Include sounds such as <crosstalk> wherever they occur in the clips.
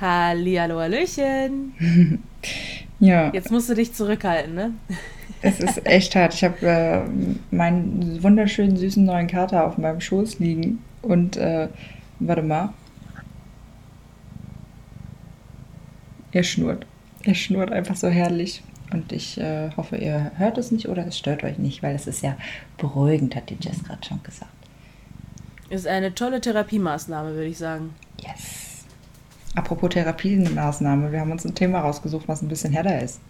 Hallihallo, Hallöchen. <laughs> Ja, Jetzt musst du dich zurückhalten, ne? <laughs> es ist echt hart. Ich habe äh, meinen wunderschönen süßen neuen Kater auf meinem Schoß liegen und äh, warte mal. Er schnurrt. Er schnurrt einfach so herrlich. Und ich äh, hoffe, ihr hört es nicht oder es stört euch nicht, weil es ist ja beruhigend, hat die Jess gerade schon gesagt. Ist eine tolle Therapiemaßnahme, würde ich sagen. Yes. Apropos Therapiemaßnahme, wir haben uns ein Thema rausgesucht, was ein bisschen härter ist.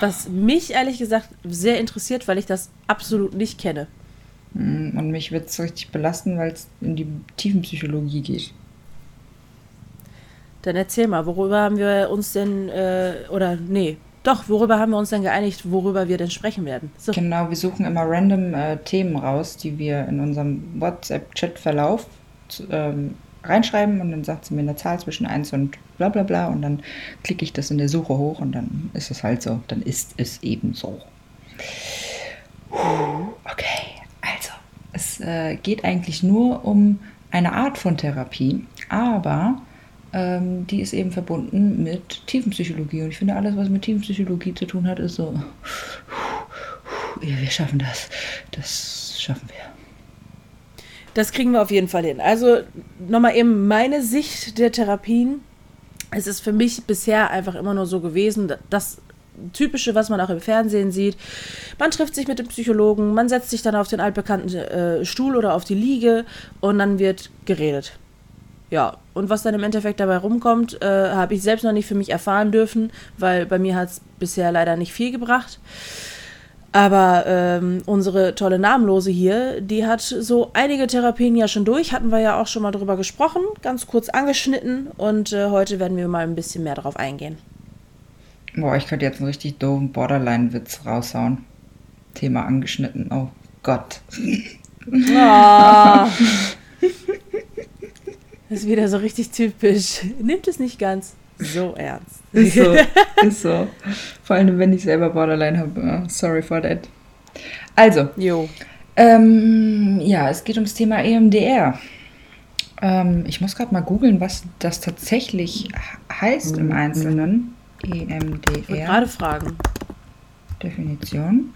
Was mich ehrlich gesagt sehr interessiert, weil ich das absolut nicht kenne. Mm, Und mich wird es richtig belasten, weil es in die Tiefenpsychologie geht. Dann erzähl mal, worüber haben wir uns denn, äh, oder nee, doch, worüber haben wir uns denn geeinigt, worüber wir denn sprechen werden? So. Genau, wir suchen immer random äh, Themen raus, die wir in unserem WhatsApp-Chat-Verlauf ähm, reinschreiben und dann sagt sie mir eine Zahl zwischen 1 und bla bla bla und dann klicke ich das in der Suche hoch und dann ist es halt so, dann ist es eben so. Okay, also es äh, geht eigentlich nur um eine Art von Therapie, aber ähm, die ist eben verbunden mit Tiefenpsychologie und ich finde alles, was mit Tiefenpsychologie zu tun hat, ist so, wir schaffen das, das schaffen wir. Das kriegen wir auf jeden Fall hin. Also nochmal eben meine Sicht der Therapien. Es ist für mich bisher einfach immer nur so gewesen, das Typische, was man auch im Fernsehen sieht. Man trifft sich mit dem Psychologen, man setzt sich dann auf den altbekannten äh, Stuhl oder auf die Liege und dann wird geredet. Ja, und was dann im Endeffekt dabei rumkommt, äh, habe ich selbst noch nicht für mich erfahren dürfen, weil bei mir hat es bisher leider nicht viel gebracht. Aber ähm, unsere tolle Namenlose hier, die hat so einige Therapien ja schon durch, hatten wir ja auch schon mal drüber gesprochen, ganz kurz angeschnitten und äh, heute werden wir mal ein bisschen mehr darauf eingehen. Boah, ich könnte jetzt einen richtig doofen Borderline-Witz raushauen. Thema angeschnitten, oh Gott. Ah. <laughs> Das ist wieder so richtig typisch. Nimmt es nicht ganz so ernst. Ist so, <laughs> ist so. Vor allem, wenn ich selber Borderline habe. Sorry for that. Also, Jo. ähm, ja, es geht ums Thema EMDR. Ähm, ich muss gerade mal googeln, was das tatsächlich he- heißt im Einzelnen. E Ich EMDR. gerade fragen. Definition.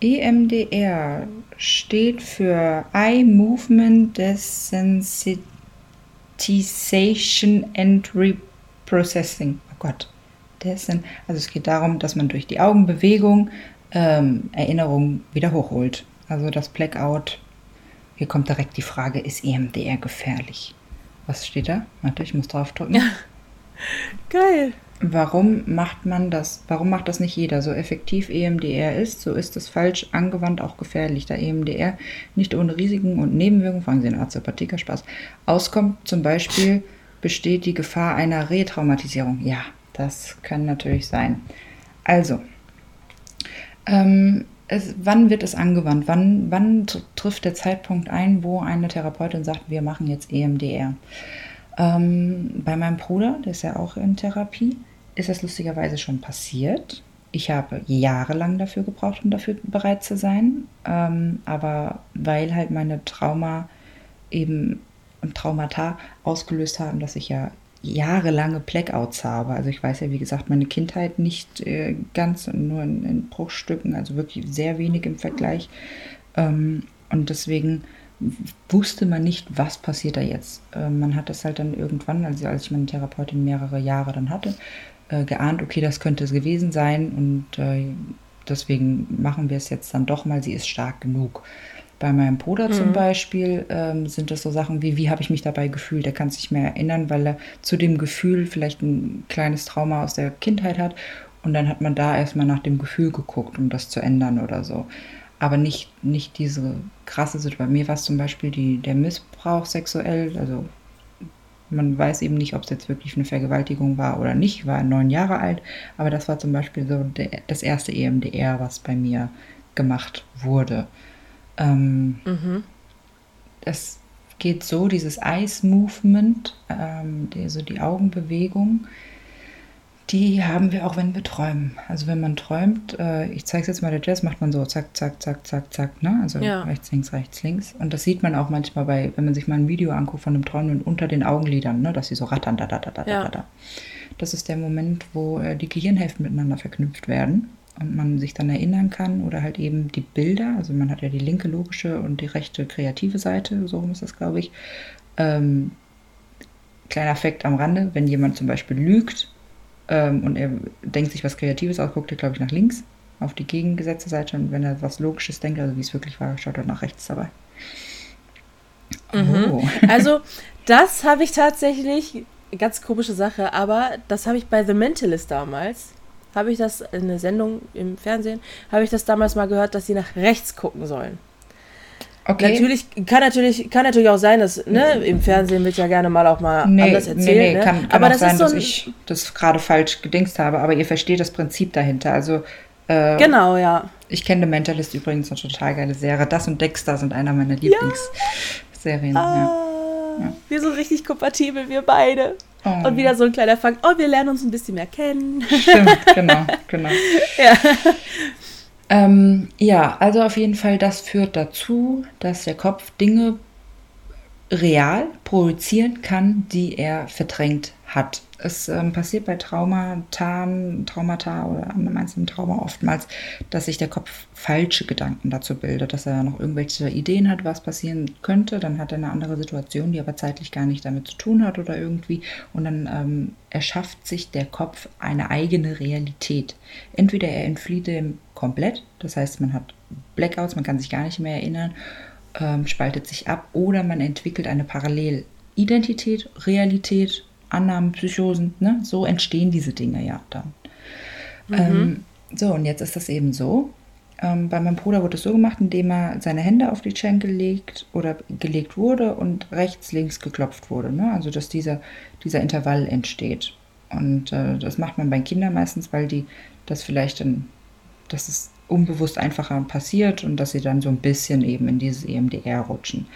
EMDR steht für Eye Movement Desensitization and Reprocessing. Oh Gott. Dessen, also es geht darum, dass man durch die Augenbewegung ähm, Erinnerungen wieder hochholt. Also das Blackout. Hier kommt direkt die Frage, ist EMDR gefährlich? Was steht da? Warte, ich muss draufdrücken. Geil. Warum macht man das? Warum macht das nicht jeder? So effektiv EMDR ist, so ist es falsch angewandt auch gefährlich, da EMDR nicht ohne Risiken und Nebenwirkungen, fragen Sie den Arzt, Spaß, auskommt. Zum Beispiel besteht die Gefahr einer Retraumatisierung. Ja, das kann natürlich sein. Also, ähm, es, wann wird es angewandt? Wann, wann tr- trifft der Zeitpunkt ein, wo eine Therapeutin sagt, wir machen jetzt EMDR? Ähm, bei meinem Bruder, der ist ja auch in Therapie, ist das lustigerweise schon passiert. Ich habe jahrelang dafür gebraucht, um dafür bereit zu sein. Ähm, aber weil halt meine Trauma eben Traumata ausgelöst haben, dass ich ja jahrelange Blackouts habe. Also ich weiß ja, wie gesagt, meine Kindheit nicht äh, ganz, nur in, in Bruchstücken, also wirklich sehr wenig im Vergleich. Ähm, und deswegen wusste man nicht, was passiert da jetzt. Äh, man hat das halt dann irgendwann, also als ich meine Therapeutin mehrere Jahre dann hatte, äh, geahnt, okay, das könnte es gewesen sein und äh, deswegen machen wir es jetzt dann doch mal, sie ist stark genug. Bei meinem Bruder zum Beispiel ähm, sind das so Sachen wie, wie habe ich mich dabei gefühlt? Er kann sich mehr erinnern, weil er zu dem Gefühl vielleicht ein kleines Trauma aus der Kindheit hat. Und dann hat man da erstmal nach dem Gefühl geguckt, um das zu ändern oder so. Aber nicht, nicht diese krasse Situation. Bei mir war es zum Beispiel die, der Missbrauch sexuell, also man weiß eben nicht, ob es jetzt wirklich eine Vergewaltigung war oder nicht. Ich war neun Jahre alt, aber das war zum Beispiel so der, das erste EMDR, was bei mir gemacht wurde. Ähm, Es geht so, dieses Eyes-Movement, ähm, die, so die Augenbewegung, die haben wir auch, wenn wir träumen. Also wenn man träumt, äh, ich zeige es jetzt mal der Jazz, macht man so zack, zack, zack, zack, zack, ne? Also Ja. rechts, links, rechts, links. Und das sieht man auch manchmal bei, wenn man sich mal ein Video anguckt von einem Träumenden unter den Augenlidern, ne? Dass sie so rattern, da, da, da, da, Ja. da, da. Das ist der Moment, wo äh, die Gehirnhälften miteinander verknüpft werden und man sich dann erinnern kann oder halt eben die Bilder, also man hat ja die linke logische und die rechte kreative Seite, so rum ist das, glaube ich. Ähm, kleiner Fakt am Rande, wenn jemand zum Beispiel lügt ähm, und er denkt sich was Kreatives aus, guckt er, glaube ich, nach links auf die gegengesetzte Seite und wenn er was Logisches denkt, also wie es wirklich war, schaut er nach rechts dabei. Oh. <laughs> Also, das habe ich tatsächlich, ganz komische Sache, aber das habe ich bei The Mentalist damals, habe ich das in einer Sendung im Fernsehen, habe ich das damals mal gehört, dass sie nach rechts gucken sollen. Okay. Natürlich, kann natürlich, kann natürlich auch sein, dass, ne, im Fernsehen wird ja gerne mal auch mal Nee, anders nee, erzählt, nee, ne? kann, kann aber auch das sein, ist so dass ich das gerade falsch gedingst habe, aber ihr versteht das Prinzip dahinter. Also, äh, genau, ja. ich kenne The Mentalist übrigens eine total geile Serie. Das und Dexter sind einer meiner Lieblingsserien. Ja. Ah, Wir sind richtig kompatibel, wir beide. Oh. Und wieder so ein kleiner Fakt, oh, wir lernen uns ein bisschen mehr kennen. Stimmt, <laughs> genau, genau. <laughs> Ähm, ja, also auf jeden Fall, das führt dazu, dass der Kopf Dinge real projizieren kann, die er verdrängt hat. Es ähm, passiert bei Traumata, Traumata oder einem einzelnen Trauma oftmals, dass sich der Kopf falsche Gedanken dazu bildet, dass er noch irgendwelche Ideen hat, was passieren könnte. Dann hat er eine andere Situation, die aber zeitlich gar nicht damit zu tun hat oder irgendwie. Und dann ähm, erschafft sich der Kopf eine eigene Realität. Entweder er entflieht dem komplett, das heißt, man hat Blackouts, man kann sich gar nicht mehr erinnern, ähm, spaltet sich ab, oder man entwickelt eine Parallelidentität, Realität, Annahmen, Psychosen, ne? so entstehen diese Dinge ja dann. Ähm, so, und jetzt ist das eben so. Ähm, bei meinem Bruder wurde es so gemacht, indem er seine Hände auf die Schenkel legt oder gelegt wurde und rechts, links geklopft wurde. Ne? Also, dass dieser, dieser Intervall entsteht. Und äh, das macht man bei Kindern meistens, weil die das vielleicht dann, dass es unbewusst einfacher passiert und dass sie dann so ein bisschen eben in dieses EMDR rutschen.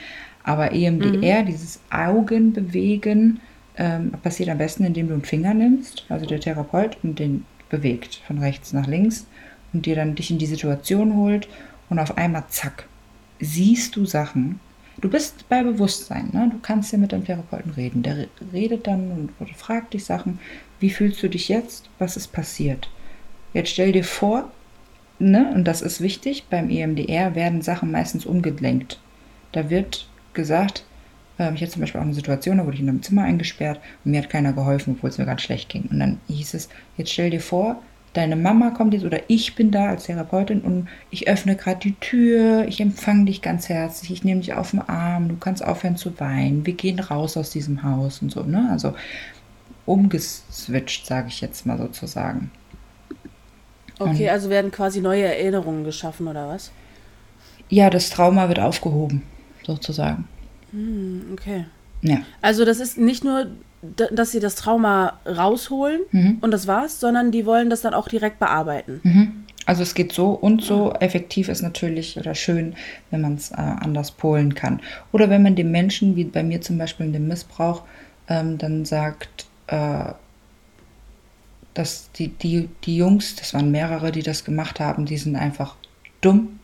Aber EMDR, dieses Augenbewegen, ähm, passiert am besten, indem du einen Finger nimmst, also der Therapeut, und den bewegt von rechts nach links und dir dann dich in die Situation holt und auf einmal zack, siehst du Sachen. Du bist bei Bewusstsein, ne? du kannst ja mit deinem Therapeuten reden. Der re- redet dann und fragt dich Sachen, wie fühlst du dich jetzt, was ist passiert. Jetzt stell dir vor, ne, und das ist wichtig, beim EMDR werden Sachen meistens umgelenkt. Da wird gesagt, ähm, ich hatte zum Beispiel auch eine Situation, da wurde ich in einem Zimmer eingesperrt und mir hat keiner geholfen, obwohl es mir ganz schlecht ging. Und dann hieß es, jetzt stell dir vor, deine Mama kommt jetzt oder ich bin da als Therapeutin und ich öffne gerade die Tür, ich empfange dich ganz herzlich, ich nehme dich auf den Arm, du kannst aufhören zu weinen, wir gehen raus aus diesem Haus und so, ne? Also umgeswitcht, sage ich jetzt mal sozusagen. Okay, also werden quasi neue Erinnerungen geschaffen, oder was? Ja, das Trauma wird aufgehoben, sozusagen. Okay. Ja. Also das ist nicht nur, dass sie das Trauma rausholen Mhm. und das war's, sondern die wollen das dann auch direkt bearbeiten. Also es geht so und so. Effektiv ist natürlich oder schön, wenn man es äh, anders polen kann. Oder wenn man dem Menschen, wie bei mir zum Beispiel in dem Missbrauch, ähm, dann sagt, äh, dass die, die, die Jungs, das waren mehrere, die das gemacht haben, die sind einfach dumm.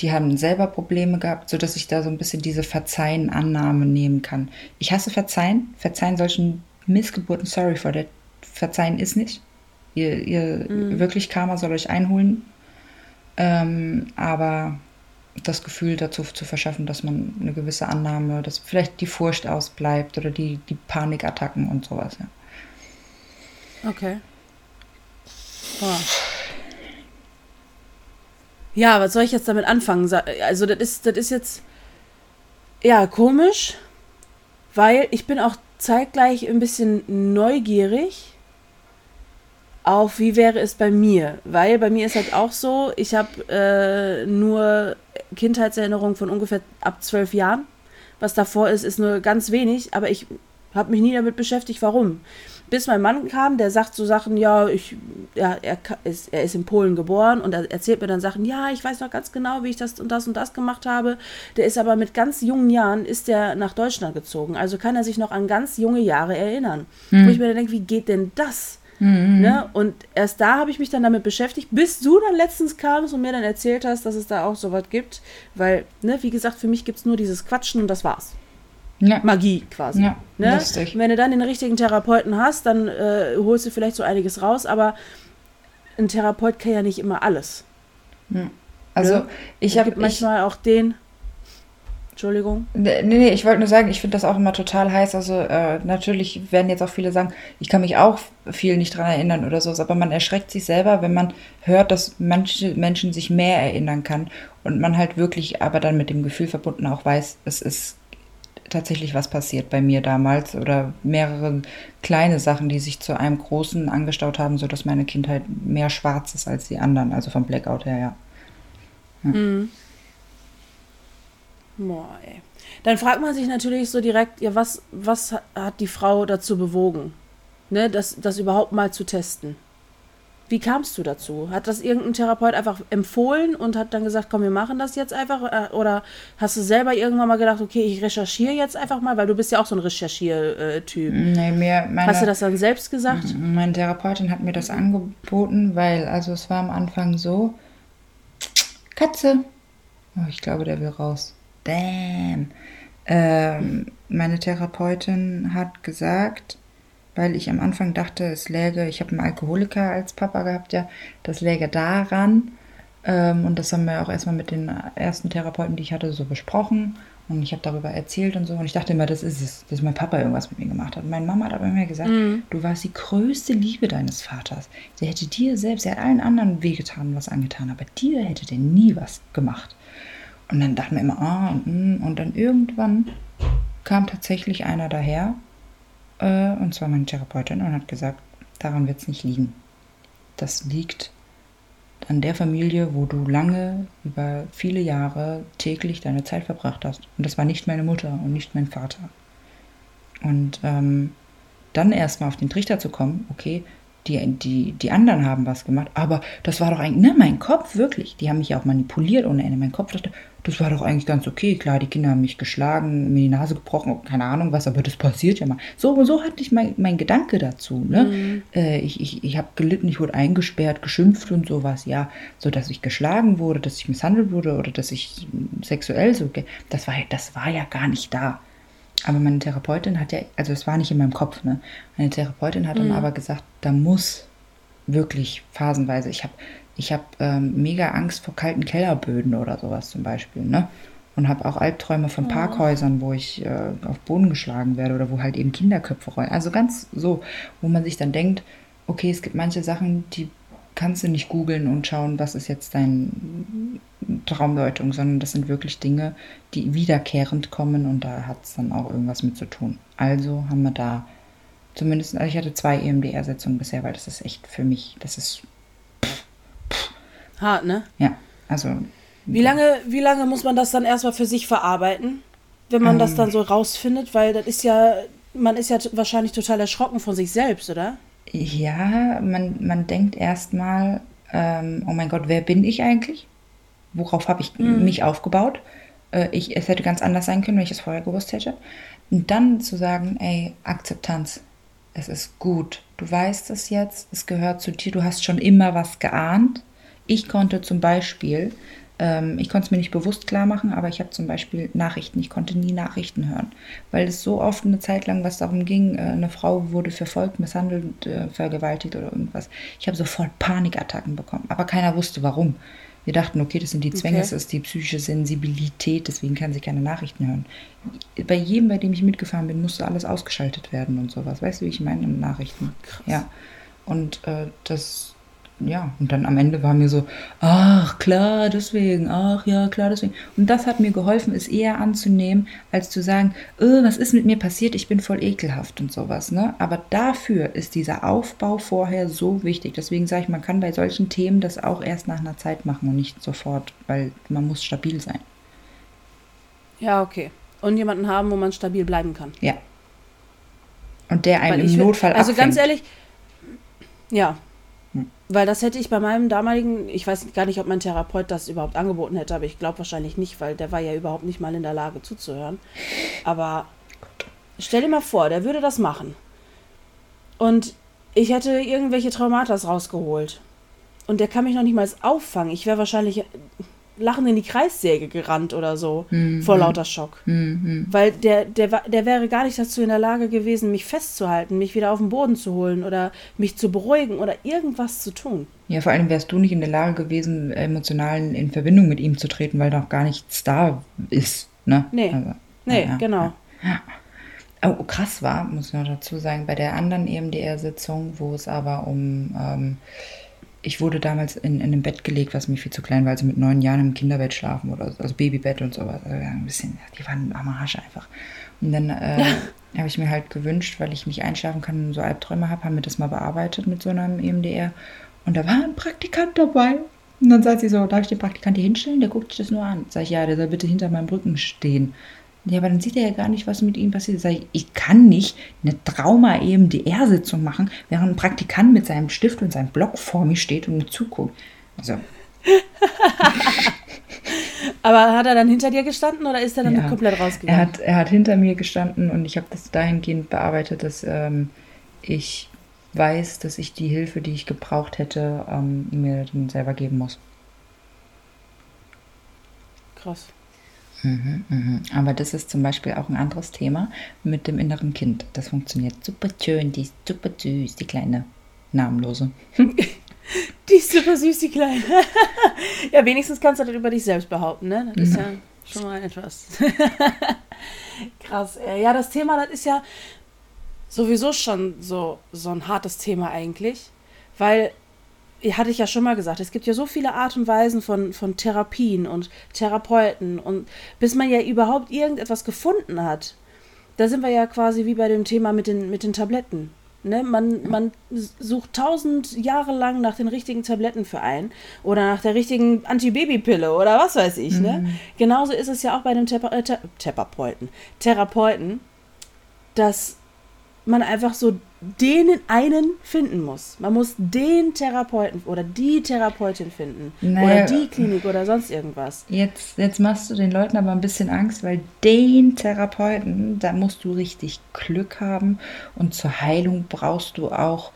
Die haben selber Probleme gehabt, sodass ich da so ein bisschen diese Verzeihen-Annahme nehmen kann. Ich hasse Verzeihen. Verzeihen solchen Missgeburten, sorry for that. Verzeihen ist nicht. Ihr, ihr wirklich Karma soll euch einholen. Ähm, aber das Gefühl dazu zu verschaffen, dass man eine gewisse Annahme, dass vielleicht die Furcht ausbleibt oder die, die Panikattacken und sowas. Ja. Okay. Ah. Ja, was soll ich jetzt damit anfangen? Also, das ist, das ist jetzt ja komisch, weil ich bin auch zeitgleich ein bisschen neugierig auf, wie wäre es bei mir. Weil bei mir ist halt auch so, ich habe äh, nur Kindheitserinnerungen von ungefähr ab zwölf Jahren. Was davor ist, ist nur ganz wenig, aber ich habe mich nie damit beschäftigt, warum. Bis mein Mann kam, der sagt so Sachen, ja, ich, ja, er, ist, er ist in Polen geboren und er erzählt mir dann Sachen, ja, ich weiß noch ganz genau, wie ich das und das und das gemacht habe. Der ist aber mit ganz jungen Jahren, ist der nach Deutschland gezogen. Also kann er sich noch an ganz junge Jahre erinnern. Hm. Wo ich mir dann denke, wie geht denn das? Mhm. Ne? Und erst da habe ich mich dann damit beschäftigt, bis du dann letztens kamst und mir dann erzählt hast, dass es da auch sowas gibt. Weil, ne, wie gesagt, für mich gibt es nur dieses Quatschen und das war's. Ja. Magie quasi. Ja, ne? lustig. wenn du dann den richtigen Therapeuten hast, dann äh, holst du vielleicht so einiges raus, aber ein Therapeut kann ja nicht immer alles. Ja. Also ne? ich habe manchmal auch den. Entschuldigung. Nee, nee, ich wollte nur sagen, ich finde das auch immer total heiß. Also äh, natürlich werden jetzt auch viele sagen, ich kann mich auch viel nicht dran erinnern oder so, aber man erschreckt sich selber, wenn man hört, dass manche Menschen sich mehr erinnern kann und man halt wirklich aber dann mit dem Gefühl verbunden auch weiß, es ist tatsächlich was passiert bei mir damals oder mehrere kleine Sachen, die sich zu einem großen angestaut haben, sodass meine Kindheit mehr schwarz ist als die anderen, also vom Blackout her, ja. ja. Mhm. Boah, ey. Dann fragt man sich natürlich so direkt, ja, was, was hat die Frau dazu bewogen, ne, das, das überhaupt mal zu testen? Wie kamst du dazu? Hat das irgendein Therapeut einfach empfohlen und hat dann gesagt, komm, wir machen das jetzt einfach? Äh, oder hast du selber irgendwann mal gedacht, okay, ich recherchiere jetzt einfach mal, weil du bist ja auch so ein Recherchiertyp. Nee, mir meine, Hast du das dann selbst gesagt? Meine Therapeutin hat mir das angeboten, weil, also es war am Anfang so, Katze. Oh, ich glaube, der will raus. Damn. Ähm, meine Therapeutin hat gesagt, weil ich am Anfang dachte, es läge, ich habe einen Alkoholiker als Papa gehabt, ja, das läge daran. Ähm, und das haben wir auch erstmal mit den ersten Therapeuten, die ich hatte, so besprochen. Und ich habe darüber erzählt und so. Und ich dachte immer, das ist es, dass mein Papa irgendwas mit mir gemacht hat. Und meine Mama hat aber immer gesagt, mhm. du warst die größte Liebe deines Vaters. Sie hätte dir selbst, er hat allen anderen wehgetan, was angetan, aber dir hätte der nie was gemacht. Und dann dachten wir immer, ah, und, und dann irgendwann kam tatsächlich einer daher äh, und zwar meine Therapeutin, und hat gesagt, daran wird es nicht liegen. Das liegt an der Familie, wo du lange, über viele Jahre täglich deine Zeit verbracht hast. Und das war nicht meine Mutter und nicht mein Vater. Und ähm, dann erstmal auf den Trichter zu kommen, okay, die, die, die anderen haben was gemacht, aber das war doch eigentlich, ne, mein Kopf, wirklich, die haben mich ja auch manipuliert ohne Ende. Mein Kopf dachte, das war doch eigentlich ganz okay. Klar, die Kinder haben mich geschlagen, mir die Nase gebrochen, keine Ahnung was, aber das passiert ja mal. So, so hatte ich mein, mein Gedanke dazu. Ne? Mhm. Äh, ich ich, ich habe gelitten, ich wurde eingesperrt, geschimpft und sowas, ja. So, dass ich geschlagen wurde, dass ich misshandelt wurde oder dass ich sexuell so, das war, das war ja gar nicht da. Aber meine Therapeutin hat ja, also es war nicht in meinem Kopf, ne? Meine Therapeutin hat mhm. dann aber gesagt, da muss wirklich phasenweise, ich habe ich habe ähm, mega Angst vor kalten Kellerböden oder sowas zum Beispiel, ne? Und habe auch Albträume von Parkhäusern, wo ich äh, auf Boden geschlagen werde oder wo halt eben Kinderköpfe rollen. Also ganz so, wo man sich dann denkt, okay, es gibt manche Sachen, die kannst du nicht googeln und schauen, was ist jetzt deine Traumdeutung, sondern das sind wirklich Dinge, die wiederkehrend kommen und da hat es dann auch irgendwas mit zu tun. Also haben wir da zumindest, also ich hatte zwei EMDR-Setzungen bisher, weil das ist echt für mich, das ist Hart, ne? Ja, also. Wie lange, wie lange muss man das dann erstmal für sich verarbeiten, wenn man ähm, das dann so rausfindet? Weil das ist ja, man ist ja wahrscheinlich total erschrocken von sich selbst, oder? Ja, man, man denkt erstmal, ähm, oh mein Gott, wer bin ich eigentlich? Worauf habe ich mhm. mich aufgebaut? Äh, ich, es hätte ganz anders sein können, wenn ich es vorher gewusst hätte. Und dann zu sagen, ey, Akzeptanz, es ist gut. Du weißt es jetzt, es gehört zu dir, du hast schon immer was geahnt. Ich konnte zum Beispiel, ähm, ich konnte es mir nicht bewusst klar machen, aber ich habe zum Beispiel Nachrichten, ich konnte nie Nachrichten hören, weil es so oft eine Zeit lang was darum ging, äh, eine Frau wurde verfolgt, misshandelt, äh, vergewaltigt oder irgendwas. Ich habe sofort Panikattacken bekommen, aber keiner wusste warum. Wir dachten, okay, das sind die Zwänge, okay. das ist die psychische Sensibilität, deswegen kann sie keine Nachrichten hören. Bei jedem, bei dem ich mitgefahren bin, musste alles ausgeschaltet werden und sowas. Weißt du, wie ich meine? Nachrichten. Krass. Ja. Und äh, das ja, und dann am Ende war mir so, ach klar, deswegen, ach ja, klar, deswegen. Und das hat mir geholfen, es eher anzunehmen, als zu sagen, oh, was ist mit mir passiert, ich bin voll ekelhaft und sowas. Ne? Aber dafür ist dieser Aufbau vorher so wichtig. Deswegen sage ich, man kann bei solchen Themen das auch erst nach einer Zeit machen und nicht sofort, weil man muss stabil sein. Ja, okay. Und jemanden haben, wo man stabil bleiben kann. Ja. Und der einen im will, Notfall Also abfängt. ganz ehrlich, ja. Weil das hätte ich bei meinem damaligen, ich weiß gar nicht, ob mein Therapeut das überhaupt angeboten hätte, aber ich glaube wahrscheinlich nicht, weil der war ja überhaupt nicht mal in der Lage zuzuhören. Aber stell dir mal vor, der würde das machen. Und ich hätte irgendwelche Traumata rausgeholt. Und der kann mich noch nicht mal auffangen. Ich wäre wahrscheinlich lachend in die Kreissäge gerannt oder so, Mhm. vor lauter Schock. Weil der, der, der wäre gar nicht dazu in der Lage gewesen, mich festzuhalten, mich wieder auf den Boden zu holen oder mich zu beruhigen oder irgendwas zu tun. Ja, vor allem wärst du nicht in der Lage gewesen, emotional in Verbindung mit ihm zu treten, weil noch gar nichts da ist. Ne? Nee. Also, Nee, ja, ja, genau. Oh, krass war, muss ich noch dazu sagen, bei der anderen EMDR-Sitzung, wo es aber um, ähm, ich wurde damals in, in einem Bett gelegt, was mir viel zu klein war, also mit neun Jahren im Kinderbett schlafen oder so, also Babybett und sowas. Also ein bisschen, die waren am Arsch einfach. Und dann äh, <laughs> habe ich mir halt gewünscht, weil ich nicht einschlafen kann und so Albträume habe, haben wir das mal bearbeitet mit so einem EMDR. Und da war ein Praktikant dabei. Und dann sagt sie so, darf ich den Praktikant hier hinstellen? Der guckt sich das nur an. Sag ich, ja, der soll bitte hinter meinem Rücken stehen. Ja, aber dann sieht er ja gar nicht, was mit ihm passiert. Sag ich, ich kann nicht eine Trauma-EMDR-Sitzung machen, während ein Praktikant mit seinem Stift und seinem Block vor mir steht und mir zuguckt. Also, <laughs> Aber hat er dann hinter dir gestanden oder ist er dann ja. komplett Er rausgegangen? hat, er hat hinter mir gestanden und ich habe das dahingehend bearbeitet, dass ähm, ich weiß, dass ich die Hilfe, die ich gebraucht hätte, ähm, mir dann selber geben muss. Krass. Mhm. Aber das ist zum Beispiel auch ein anderes Thema mit dem inneren Kind. Das funktioniert super schön, die ist super süß, die kleine namenlose. <laughs> Die ist super süß, die Kleine. <laughs> ja, wenigstens kannst du das über dich selbst behaupten, ne? Das ist ja schon mal etwas. <laughs> Krass. Ja, das Thema, das ist ja sowieso schon so, so ein hartes Thema eigentlich. Weil, hatte ich ja schon mal gesagt, es gibt ja so viele Art und Weisen von, von Therapien und Therapeuten und bis man ja überhaupt irgendetwas gefunden hat, da sind wir ja quasi wie bei dem Thema mit den, mit den Tabletten. Ne? Man, man sucht tausend Jahre lang nach den richtigen Tabletten für einen oder nach der richtigen Antibabypille oder was weiß ich. Ne? Genauso ist es ja auch bei dem Thera äh, Thera- Therapeuten, Therapeuten, dass man einfach so den einen finden muss. Man muss den Therapeuten oder die Therapeutin finden. Naja. Oder die Klinik oder sonst irgendwas. Jetzt, jetzt machst du den Leuten aber ein bisschen Angst, weil den Therapeuten, da musst du richtig Glück haben und zur Heilung brauchst du auch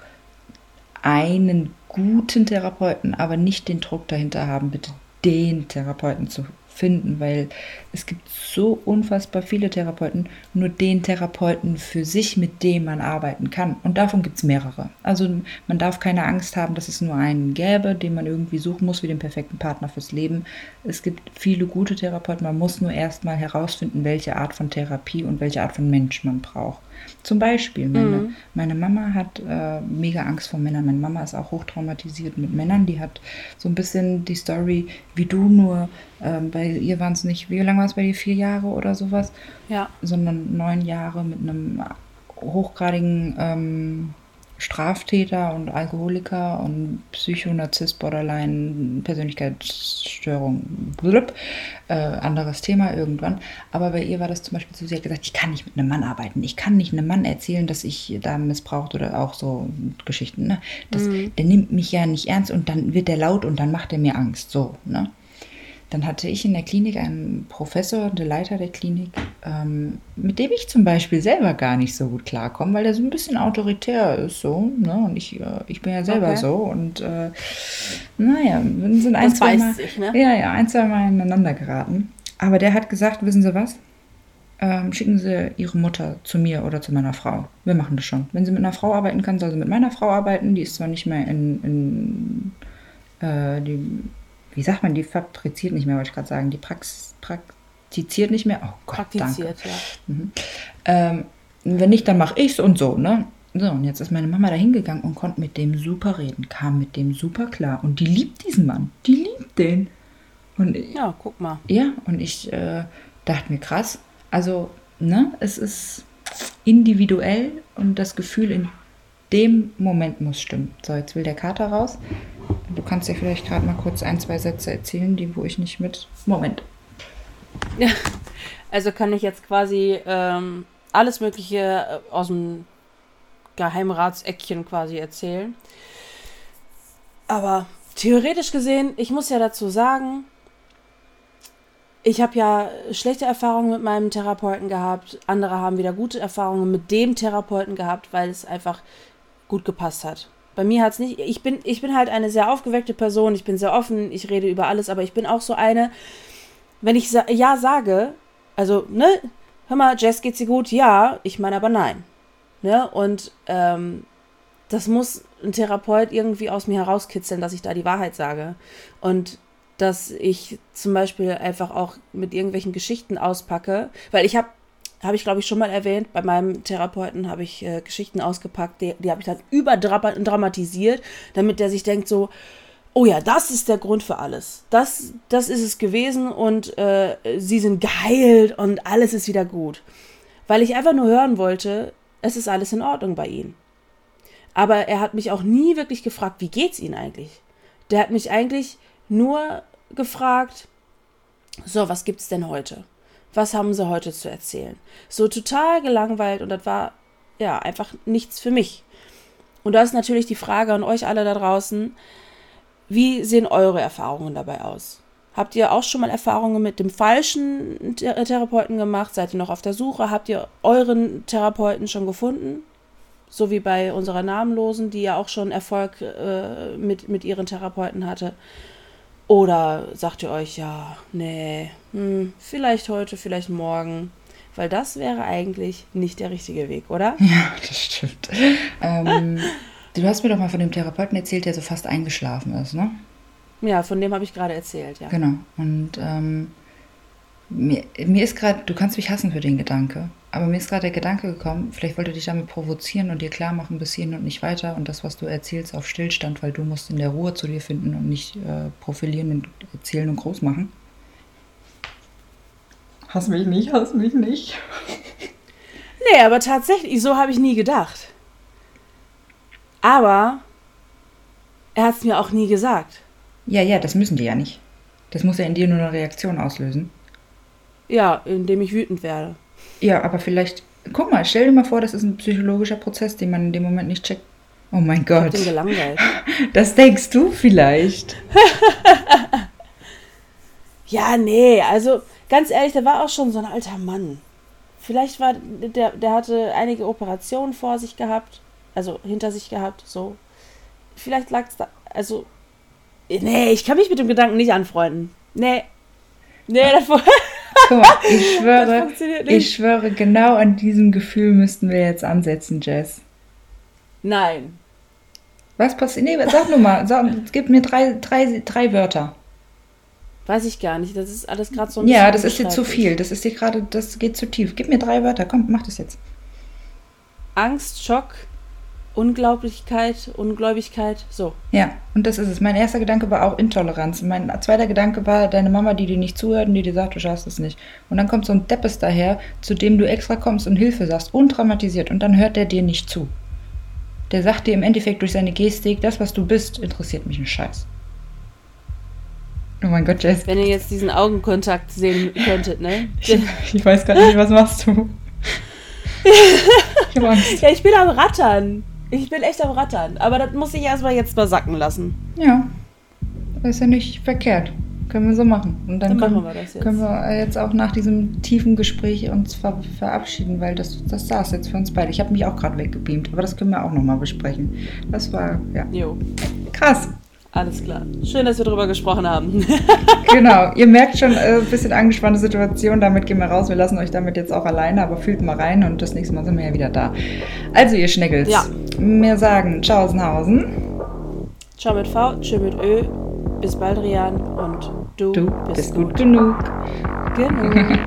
einen guten Therapeuten, aber nicht den Druck dahinter haben, bitte den Therapeuten zu finden, weil es gibt so unfassbar viele Therapeuten, nur den Therapeuten für sich, mit dem man arbeiten kann. Und davon gibt es mehrere. Also man darf keine Angst haben, dass es nur einen gäbe, den man irgendwie suchen muss, wie den perfekten Partner fürs Leben. Es gibt viele gute Therapeuten, man muss nur erstmal herausfinden, welche Art von Therapie und welche Art von Mensch man braucht. Zum Beispiel, meine, meine Mama hat äh, mega Angst vor Männern. Meine Mama ist auch hochtraumatisiert mit Männern. Die hat so ein bisschen die Story wie du, nur ähm, bei ihr waren es nicht, wie lange war es bei dir? Vier Jahre oder sowas? Ja. Sondern neun Jahre mit einem hochgradigen ähm, Straftäter und Alkoholiker und Psychonarzist, Borderline, Persönlichkeitsstörung, blub, äh, anderes Thema irgendwann. Aber bei ihr war das zum Beispiel so, sie hat gesagt, ich kann nicht mit einem Mann arbeiten. Ich kann nicht einem Mann erzählen, dass ich da missbraucht oder auch so Geschichten. Ne? Das, Der nimmt mich ja nicht ernst und dann wird er laut und dann macht er mir Angst. So, ne? Dann hatte ich in der Klinik einen Professor, der Leiter der Klinik, ähm, mit dem ich zum Beispiel selber gar nicht so gut klarkomme, weil der so ein bisschen autoritär ist so. Ne? Und ich, äh, ich bin ja selber Okay. so. Und äh, naja, sind ein, Das zwei Mal, sich, ne? ja, ja, ein, zwei Mal ineinander geraten. Aber der hat gesagt, wissen Sie was? Ähm, schicken Sie Ihre Mutter zu mir oder zu meiner Frau. Wir machen das schon. Wenn sie mit einer Frau arbeiten kann, soll sie mit meiner Frau arbeiten. Die ist zwar nicht mehr in, in äh, die, wie sagt man, die fabriziert nicht mehr, wollte ich gerade sagen. Die Prax, praktiziert nicht mehr. Oh Gott, danke. Praktiziert, ja. Ähm, wenn nicht, dann mache ich's und so, ne? So, und jetzt ist meine Mama da hingegangen und konnte mit dem super reden, kam mit dem super klar. Und die liebt diesen Mann. Die liebt den. Und Ja, guck mal. ja, und ich äh, dachte mir, krass. Also, ne, es ist individuell und das Gefühl in dem Moment muss stimmen. So, jetzt will der Kater raus. Du kannst ja vielleicht gerade mal kurz ein, zwei Sätze erzählen, die wo ich nicht mit. Moment. Ja, also kann ich jetzt quasi ähm, alles Mögliche äh, aus dem Geheimratseckchen quasi erzählen. Aber theoretisch gesehen, ich muss ja dazu sagen, ich habe ja schlechte Erfahrungen mit meinem Therapeuten gehabt. Andere haben wieder gute Erfahrungen mit dem Therapeuten gehabt, weil es einfach gut gepasst hat. Bei mir hat es nicht. Ich bin, ich bin halt eine sehr aufgeweckte Person. Ich bin sehr offen. Ich rede über alles. Aber ich bin auch so eine, wenn ich sa ja sage, also, ne, hör mal, Jess, geht's dir gut? Ja, ich meine aber nein. Ne? Und ähm, das muss ein Therapeut irgendwie aus mir herauskitzeln, dass ich da die Wahrheit sage. Und dass ich zum Beispiel einfach auch mit irgendwelchen Geschichten auspacke, weil ich habe, habe ich glaube ich schon mal erwähnt, bei meinem Therapeuten habe ich äh, Geschichten ausgepackt, die, die habe ich dann überdramatisiert, damit der sich denkt so, oh ja, das ist der Grund für alles. Das, das ist es gewesen und äh, sie sind geheilt und alles ist wieder gut. Weil ich einfach nur hören wollte, es ist alles in Ordnung bei ihnen. Aber er hat mich auch nie wirklich gefragt, wie geht's ihnen eigentlich? Der hat mich eigentlich nur gefragt, so, was gibt's denn heute? Was haben sie heute zu erzählen? So total gelangweilt und das war ja einfach nichts für mich. Und da ist natürlich die Frage an euch alle da draußen, wie sehen eure Erfahrungen dabei aus? Habt ihr auch schon mal Erfahrungen mit dem falschen Thera- Therapeuten gemacht? Seid ihr noch auf der Suche? Habt ihr euren Therapeuten schon gefunden? So wie bei unserer Namenlosen, die ja auch schon Erfolg äh, mit, mit ihren Therapeuten hatte. Oder sagt ihr euch, ja, nee, hm, vielleicht heute, vielleicht morgen. Weil das wäre eigentlich nicht der richtige Weg, oder? <laughs> Ja, das stimmt. ähm, du hast mir doch mal von dem Therapeuten erzählt, der so fast eingeschlafen ist, ne? Ja, von dem habe ich gerade erzählt, ja. Genau. Und ähm, mir, mir ist gerade, du kannst mich hassen für den Gedanke, aber mir ist gerade der Gedanke gekommen, vielleicht wollte dich damit provozieren und dir klar machen, bis hierhin und nicht weiter und das, was du erzählst, auf Stillstand, weil du musst in der Ruhe zu dir finden und nicht äh, profilieren und erzählen und groß machen. Hass mich nicht, hass mich nicht. Nee, aber tatsächlich, so habe ich nie gedacht. Aber er hat es mir auch nie gesagt. Ja, ja, das müssen die ja nicht. Das muss ja in dir nur eine Reaktion auslösen. Ja, indem ich wütend werde. Ja, aber vielleicht, guck mal, stell dir mal vor, das ist ein psychologischer Prozess, den man in dem Moment nicht checkt. Oh mein Ich Gott. bin gelangweilt. <laughs> Das denkst du vielleicht. <laughs> Ja, nee, also ganz ehrlich, der war auch schon so ein alter Mann. Vielleicht war der, der hatte einige Operationen vor sich gehabt, also hinter sich gehabt, so. Vielleicht lag es da, also, nee, ich kann mich mit dem Gedanken nicht anfreunden. Nee. Nee, das <laughs> war, Guck mal, ich schwöre, ich schwöre, genau an diesem Gefühl müssten wir jetzt ansetzen, Jess. nein. Was passiert? Nee, sag nur mal, sag, gib mir drei, drei, drei Wörter. Weiß ich gar nicht, das ist alles gerade so ein Ja, das ist dir zu viel. Das ist dir gerade, das geht zu tief. Gib mir drei Wörter. Komm, mach das jetzt. Angst, Schock, Unglaublichkeit, Ungläubigkeit, so. Ja, und das ist es. Mein erster Gedanke war auch Intoleranz. Mein zweiter Gedanke war deine Mama, die dir nicht zuhört und die dir sagt, du schaffst es nicht. Und dann kommt so ein Deppes daher, zu dem du extra kommst und Hilfe sagst, untraumatisiert. Und dann hört der dir nicht zu. Der sagt dir im Endeffekt durch seine Gestik, das, was du bist, interessiert mich einen Scheiß. Oh mein Gott, Jess. Wenn ihr jetzt diesen Augenkontakt sehen könntet, ne? Ich weiß gerade nicht, was machst du? <laughs> Ich hab Angst. Ja, ich bin am Rattern. Ich bin echt am Rattern. Aber das muss ich erstmal jetzt mal sacken lassen. Ja, ist ja nicht verkehrt. Können wir so machen. Und dann, Dann können, machen wir das jetzt. können wir jetzt auch nach diesem tiefen Gespräch uns ver verabschieden, weil das, das saß jetzt für uns beide. Ich habe mich auch gerade weggebeamt, aber das können wir auch nochmal besprechen. Das war, ja, Jo, krass. Alles klar. Schön, dass wir drüber gesprochen haben. <laughs> <laughs> Genau, ihr merkt schon, äh, ein bisschen angespannte Situation, damit gehen wir raus. Wir lassen euch damit jetzt auch alleine, aber fühlt mal rein und das nächste Mal sind wir ja wieder da. Also, ihr Schneckels, Ja. wir sagen Tschaußenhausen. Ciao mit V, tschö mit Ö. Bis bald, Rian. Und du, Du bist gut genug. genug.